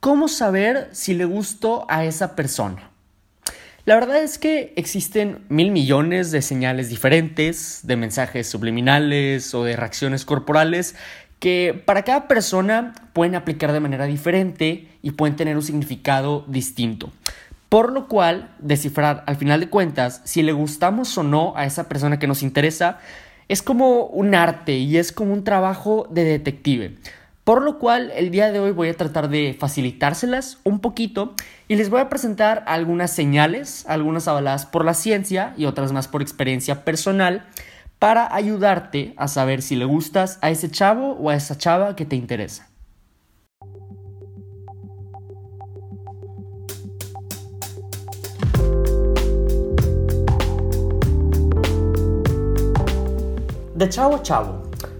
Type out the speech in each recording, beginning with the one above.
¿cómo saber si le gustó a esa persona? La verdad es que existen mil millones de señales diferentes, de mensajes subliminales o de reacciones corporales que para cada persona pueden aplicar de manera diferente y pueden tener un significado distinto. Por lo cual, descifrar al final de cuentas si le gustamos o no a esa persona que nos interesa es como un arte y es como un trabajo de detective. Por lo cual, el día de hoy voy a tratar de facilitárselas un poquito y les voy a presentar algunas señales, algunas avaladas por la ciencia y otras más por experiencia personal, para ayudarte a saber si le gustas a ese chavo o a esa chava que te interesa. De Chavo a Chavo,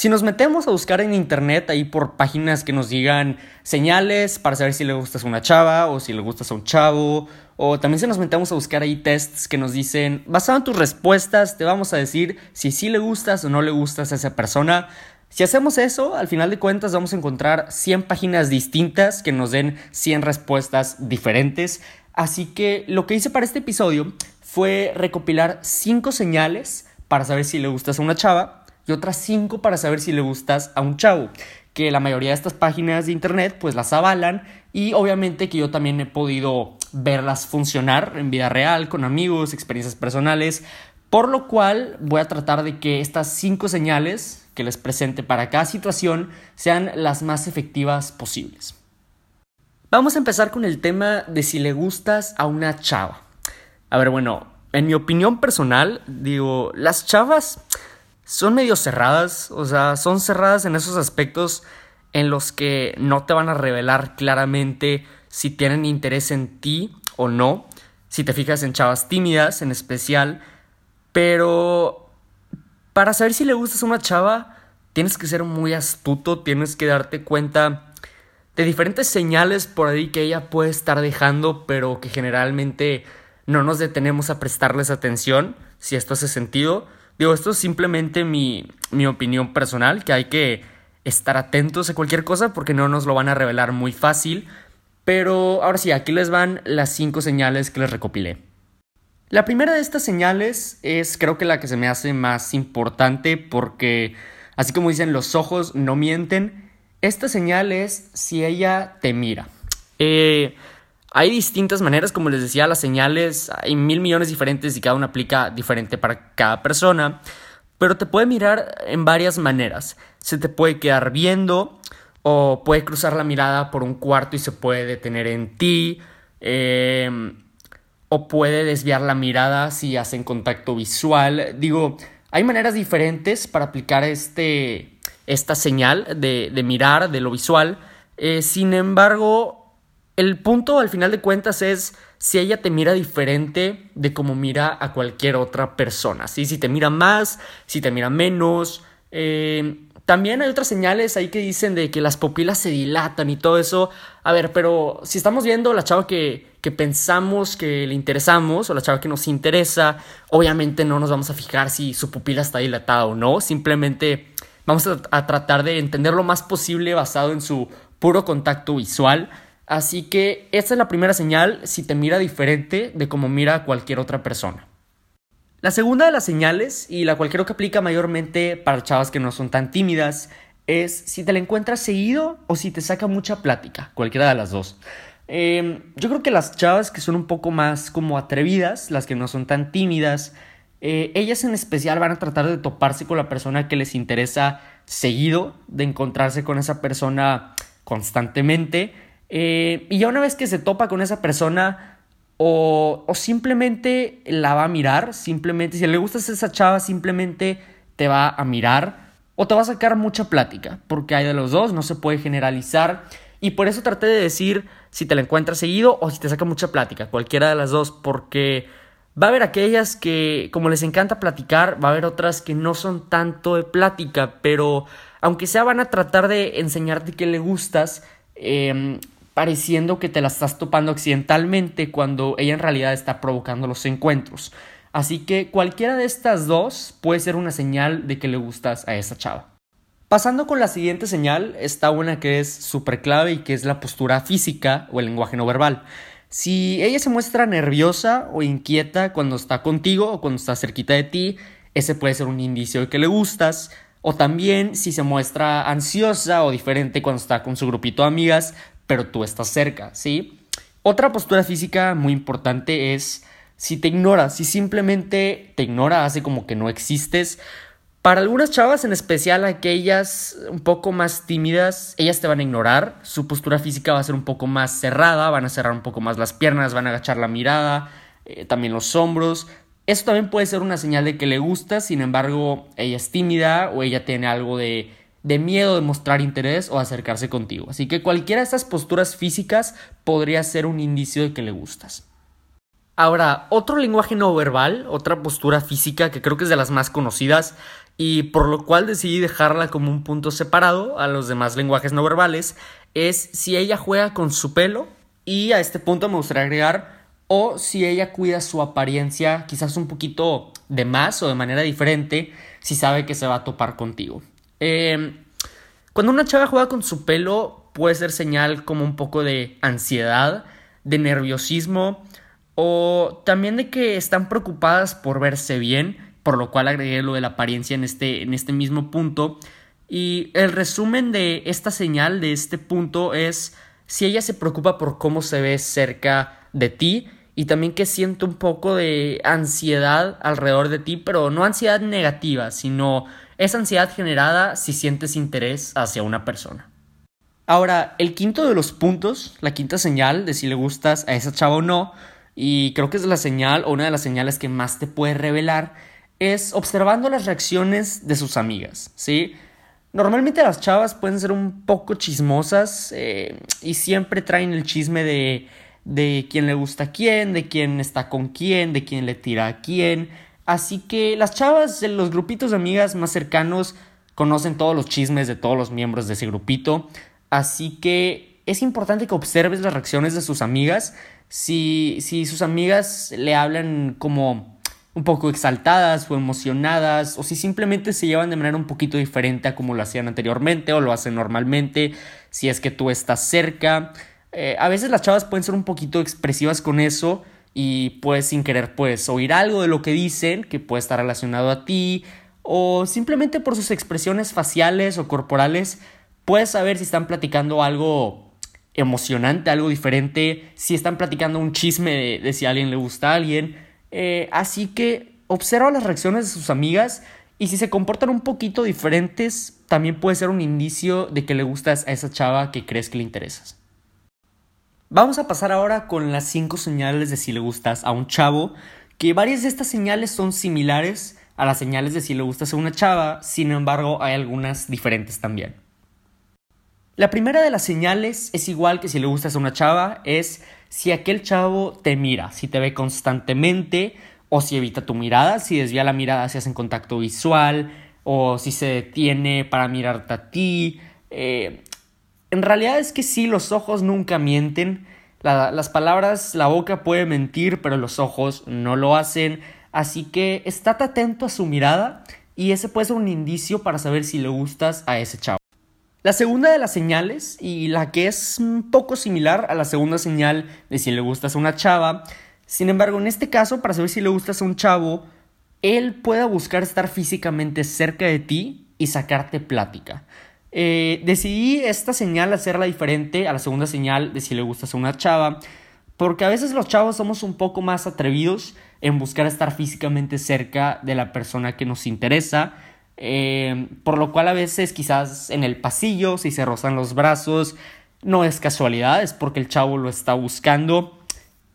Si nos metemos a buscar en internet ahí por páginas que nos digan señales para saber si le gustas a una chava o si le gustas a un chavo, o también si nos metemos a buscar ahí tests que nos dicen, basado en tus respuestas, te vamos a decir si sí le gustas o no le gustas a esa persona. Si hacemos eso, al final de cuentas vamos a encontrar 100 páginas distintas que nos den 100 respuestas diferentes. Así que lo que hice para este episodio fue recopilar 5 señales para saber si le gustas a una chava y otras cinco para saber si le gustas a un chavo, que la mayoría de estas páginas de internet pues las avalan y obviamente que yo también he podido verlas funcionar en vida real, con amigos, experiencias personales, por lo cual voy a tratar de que estas cinco señales que les presente para cada situación sean las más efectivas posibles. Vamos a empezar con el tema de si le gustas a una chava. A ver, bueno, en mi opinión personal, digo, las chavas son medio cerradas, o sea, son cerradas en esos aspectos en los que no te van a revelar claramente si tienen interés en ti o no, si te fijas en chavas tímidas en especial, pero para saber si le gustas a una chava, tienes que ser muy astuto, tienes que darte cuenta de diferentes señales por ahí que ella puede estar dejando, pero que generalmente no nos detenemos a prestarles atención, si esto hace sentido. Digo, esto es simplemente mi, mi opinión personal, que hay que estar atentos a cualquier cosa porque no nos lo van a revelar muy fácil. Pero ahora sí, aquí les van las cinco señales que les recopilé. La primera de estas señales es creo que la que se me hace más importante porque, así como dicen, los ojos no mienten. Esta señal es si ella te mira. Eh, hay distintas maneras, como les decía, las señales, hay mil millones diferentes y cada una aplica diferente para cada persona, pero te puede mirar en varias maneras. Se te puede quedar viendo o puede cruzar la mirada por un cuarto y se puede detener en ti. Em, o puede desviar la mirada si hacen contacto visual. Digo, hay maneras diferentes para aplicar este, esta señal de, de mirar, de lo visual. Eh, sin embargo, el punto al final de cuentas es si ella te mira diferente de como mira a cualquier otra persona. ¿sí? Si te mira más, si te mira menos. Eh, también hay otras señales ahí que dicen de que las pupilas se dilatan y todo eso. A ver, pero si estamos viendo la chava que, que pensamos que le interesamos o la chava que nos interesa, obviamente no nos vamos a fijar si su pupila está dilatada o no. Simplemente vamos a tratar de entender lo más posible basado en su puro contacto visual. Así que esta es la primera señal si te mira diferente de como mira cualquier otra persona. La segunda de las señales, y la cual creo que aplica mayormente para chavas que no son tan tímidas, es si te la encuentras seguido o si te saca mucha plática, cualquiera de las dos. Em, yo creo que las chavas que son un poco más como atrevidas, las que no son tan tímidas, eh, ellas en especial van a tratar de toparse con la persona que les interesa seguido, de encontrarse con esa persona constantemente eh, y ya una vez que se topa con esa persona, o, o, simplemente la va a mirar, simplemente, si le gustas a esa chava, simplemente te va a mirar, o te va a sacar mucha plática, porque hay de los dos, no se puede generalizar. Y por eso traté de decir si te la encuentras seguido o si te saca mucha plática, cualquiera de las dos, porque va a haber aquellas que, como les encanta platicar, va a haber otras que no son tanto de plática, pero aunque sea van a tratar de enseñarte que le gustas, em, pareciendo que te la estás topando accidentalmente cuando ella en realidad está provocando los encuentros. Así que cualquiera de estas dos puede ser una señal de que le gustas a esa chava. Pasando con la siguiente señal, está una que es súper clave y que es la postura física o el lenguaje no verbal. Si ella se muestra nerviosa o inquieta cuando está contigo o cuando está cerquita de ti, ese puede ser un indicio de que le gustas. O también si se muestra ansiosa o diferente cuando está con su grupito de amigas, pero tú estás cerca, ¿sí? Otra postura física muy importante es si te ignora, si simplemente te ignora, hace como que no existes. Para algunas chavas, en especial aquellas un poco más tímidas, ellas te van a ignorar, su postura física va a ser un poco más cerrada, van a cerrar un poco más las piernas, van a agachar la mirada, eh, también los hombros. Esto también puede ser una señal de que le gusta, sin embargo, ella es tímida o ella tiene algo de, de miedo de mostrar interés o acercarse contigo. Así que cualquiera de estas posturas físicas podría ser un indicio de que le gustas. Ahora, otro lenguaje no verbal, otra postura física que creo que es de las más conocidas y por lo cual decidí dejarla como un punto separado a los demás lenguajes no verbales, es si ella juega con su pelo y a este punto me gustaría agregar o si ella cuida su apariencia quizás un poquito de más o de manera diferente si sabe que se va a topar contigo. Em, cuando una chava juega con su pelo puede ser señal como un poco de ansiedad, de nerviosismo, o también de que están preocupadas por verse bien, por lo cual agregué lo de la apariencia en este, en este mismo punto. Y el resumen de esta señal, de este punto, es si ella se preocupa por cómo se ve cerca de ti y también que siente un poco de ansiedad alrededor de ti, pero no ansiedad negativa, sino esa ansiedad generada si sientes interés hacia una persona. Ahora, el quinto de los puntos, la quinta señal de si le gustas a esa chava o no, y creo que es la señal o una de las señales que más te puede revelar, es observando las reacciones de sus amigas, ¿sí? Normalmente las chavas pueden ser un poco chismosas eh, y siempre traen el chisme de, de quién le gusta a quién, de quién está con quién, de quién le tira a quién. Así que las chavas, los grupitos de amigas más cercanos, conocen todos los chismes de todos los miembros de ese grupito. Así que es importante que observes las reacciones de sus amigas si, si sus amigas le hablan como un poco exaltadas o emocionadas, o si simplemente se llevan de manera un poquito diferente a como lo hacían anteriormente o lo hacen normalmente, si es que tú estás cerca. Eh, a veces las chavas pueden ser un poquito expresivas con eso y puedes sin querer pues oír algo de lo que dicen que puede estar relacionado a ti o simplemente por sus expresiones faciales o corporales puedes saber si están platicando algo emocionante, algo diferente, si están platicando un chisme de, si a alguien le gusta a alguien. Eh, así que observa las reacciones de sus amigas y si se comportan un poquito diferentes, también puede ser un indicio de que le gustas a esa chava que crees que le interesas. Vamos a pasar ahora con las 5 señales de si le gustas a un chavo, que varias de estas señales son similares a las señales de si le gustas a una chava, sin embargo hay algunas diferentes también. La primera de las señales es igual que si le gustas a una chava, es si aquel chavo te mira, si te ve constantemente o si evita tu mirada, si desvía la mirada si hacen contacto visual o si se detiene para mirarte a ti. Eh, en realidad es que sí, los ojos nunca mienten. las palabras, la boca puede mentir, pero los ojos no lo hacen. Así que estate atento a su mirada y ese puede ser un indicio para saber si le gustas a ese chavo. La segunda de las señales, y la que es un poco similar a la segunda señal de si le gustas a una chava, sin embargo, en este caso, para saber si le gustas a un chavo, él pueda buscar estar físicamente cerca de ti y sacarte plática. Eh, decidí esta señal hacerla diferente a la segunda señal de si le gustas a una chava, porque a veces los chavos somos un poco más atrevidos en buscar estar físicamente cerca de la persona que nos interesa eh, por lo cual a veces quizás en el pasillo, si se rozan los brazos, no es casualidad, es porque el chavo lo está buscando.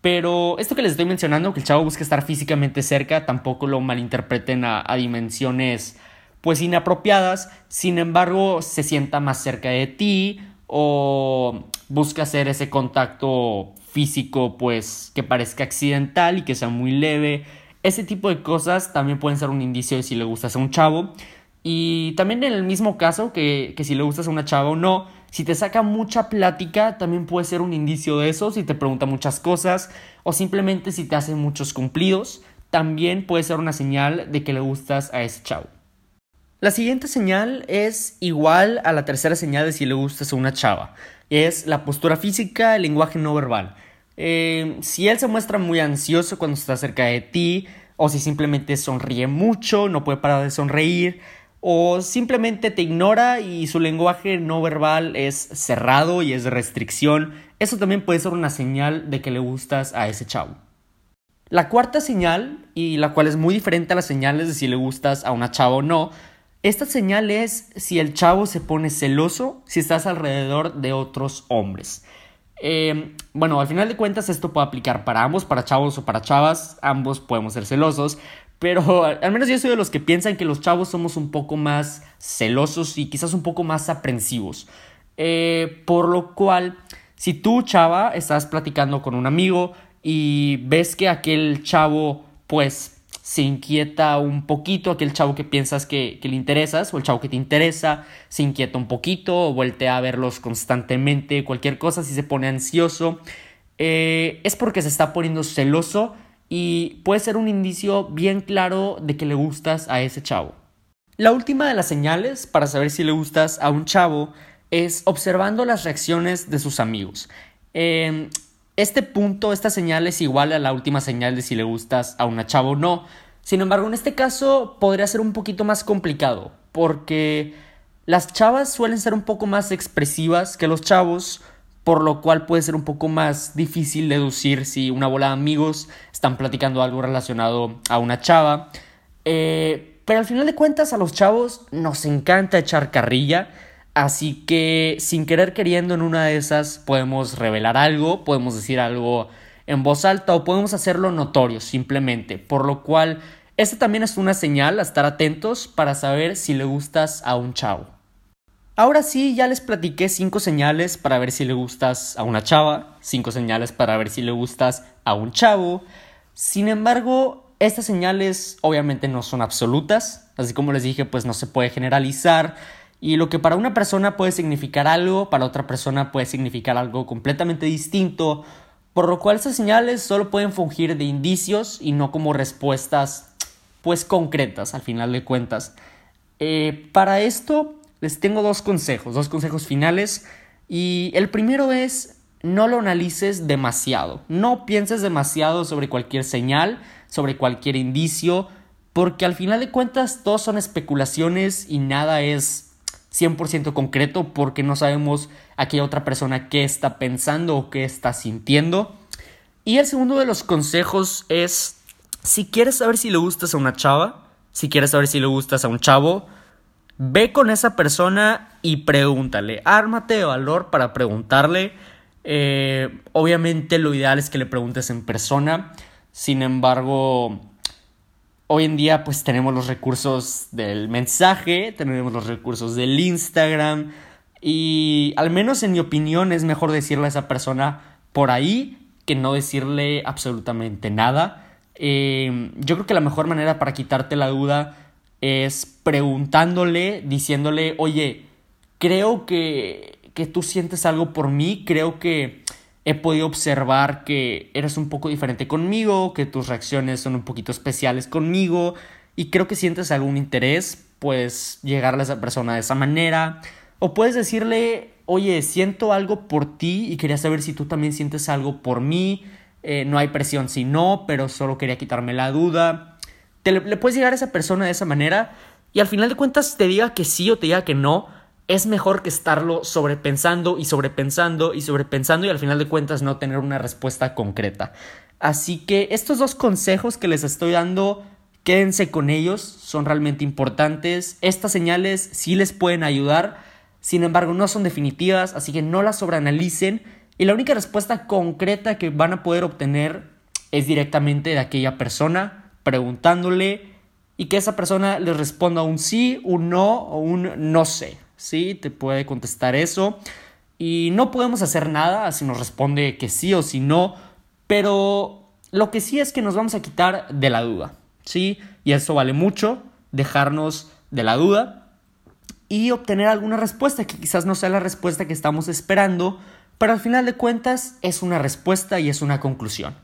Pero esto que les estoy mencionando, que el chavo busca estar físicamente cerca, tampoco lo malinterpreten a, dimensiones pues inapropiadas, sin embargo se sienta más cerca de ti o busca hacer ese contacto físico pues que parezca accidental y que sea muy leve. Ese tipo de cosas también pueden ser un indicio de si le gustas a un chavo. Y también en el mismo caso que, que si le gustas a una chava o no, si te saca mucha plática, también puede ser un indicio de eso, si te pregunta muchas cosas o simplemente si te hace muchos cumplidos, también puede ser una señal de que le gustas a ese chavo. La siguiente señal es igual a la tercera señal de si le gustas a una chava. Es la postura física, lenguaje no verbal. Eh, si él se muestra muy ansioso cuando está cerca de ti, o si simplemente sonríe mucho, no puede parar de sonreír, o simplemente te ignora y su lenguaje no verbal es cerrado y es de restricción, eso también puede ser una señal de que le gustas a ese chavo. La cuarta señal, y la cual es muy diferente a las señales de si le gustas a una chava o no, esta señal es si el chavo se pone celoso si estás alrededor de otros hombres. Eh, bueno, al final de cuentas esto puede aplicar para ambos, para chavos o para chavas, ambos podemos ser celosos, pero al menos yo soy de los que piensan que los chavos somos un poco más celosos y quizás un poco más aprensivos. Eh, por lo cual, si tú, chava, estás platicando con un amigo y ves que aquel chavo, pues, se inquieta un poquito, aquel chavo que piensas que, le interesas o el chavo que te interesa se inquieta un poquito o voltea a verlos constantemente, cualquier cosa, si se pone ansioso, eh, es porque se está poniendo celoso y puede ser un indicio bien claro de que le gustas a ese chavo. La última de las señales para saber si le gustas a un chavo es observando las reacciones de sus amigos. Eh, este punto, esta señal es igual a la última señal de si le gustas a una chava o no. Sin embargo, en este caso podría ser un poquito más complicado, porque las chavas suelen ser un poco más expresivas que los chavos, por lo cual puede ser un poco más difícil deducir si una bola de amigos están platicando algo relacionado a una chava. Eh, pero al final de cuentas a los chavos nos encanta echar carrilla Así que sin querer queriendo en una de esas podemos revelar algo, podemos decir algo en voz alta o podemos hacerlo notorio simplemente. Por lo cual, esta también es una señal a estar atentos para saber si le gustas a un chavo. Ahora sí, ya les platiqué cinco señales para ver si le gustas a una chava, cinco señales para ver si le gustas a un chavo. Sin embargo, estas señales obviamente no son absolutas, así como les dije, pues no se puede generalizar y lo que para una persona puede significar algo, para otra persona puede significar algo completamente distinto, por lo cual esas señales solo pueden fungir de indicios y no como respuestas pues concretas al final de cuentas. Eh, para esto les tengo dos consejos, dos consejos finales y el primero es no lo analices demasiado, no pienses demasiado sobre cualquier señal, sobre cualquier indicio, porque al final de cuentas todos son especulaciones y nada es 100% concreto porque no sabemos aquella otra persona qué está pensando o qué está sintiendo. Y el segundo de los consejos es, si quieres saber si le gustas a una chava, si quieres saber si le gustas a un chavo, ve con esa persona y pregúntale, ármate de valor para preguntarle. Eh, obviamente lo ideal es que le preguntes en persona, sin embargo, Hoy en día pues tenemos los recursos del mensaje, tenemos los recursos del Instagram y al menos en mi opinión es mejor decirle a esa persona por ahí que no decirle absolutamente nada. Eh, yo creo que la mejor manera para quitarte la duda es preguntándole, diciéndole, oye, creo que, que tú sientes algo por mí, creo que he podido observar que eres un poco diferente conmigo, que tus reacciones son un poquito especiales conmigo y creo que sientes algún interés, puedes llegarle a esa persona de esa manera o puedes decirle, oye, siento algo por ti y quería saber si tú también sientes algo por mí, eh, no hay presión si no, pero solo quería quitarme la duda. Te, le puedes llegar a esa persona de esa manera y al final de cuentas te diga que sí o te diga que no, es mejor que estarlo sobrepensando y sobrepensando y sobrepensando y al final de cuentas no tener una respuesta concreta. Así que estos dos consejos que les estoy dando, quédense con ellos, son realmente importantes. Estas señales sí les pueden ayudar, sin embargo no son definitivas, así que no las sobreanalicen y la única respuesta concreta que van a poder obtener es directamente de aquella persona, preguntándole y que esa persona les responda un sí, un no o un no sé. Sí, te puede contestar eso. Y no podemos hacer nada si nos responde que sí o si no, pero lo que sí es que nos vamos a quitar de la duda. ¿Sí? Y eso vale mucho, dejarnos de la duda y obtener alguna respuesta que quizás no sea la respuesta que estamos esperando, pero al final de cuentas es una respuesta y es una conclusión.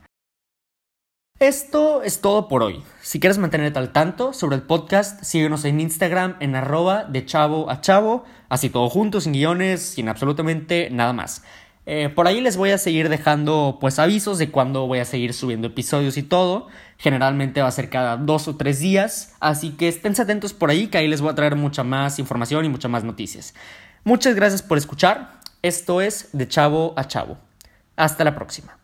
Esto es todo por hoy. Si quieres mantenerte al tanto sobre el podcast, síguenos en Instagram en arroba de chavo a chavo, así todo junto, sin guiones, sin absolutamente nada más. Eh, por ahí les voy a seguir dejando pues avisos de cuándo voy a seguir subiendo episodios y todo. Generalmente va a ser cada dos o tres días, así que estén atentos por ahí que ahí les voy a traer mucha más información y muchas más noticias. Muchas gracias por escuchar. Esto es de chavo a chavo. Hasta la próxima.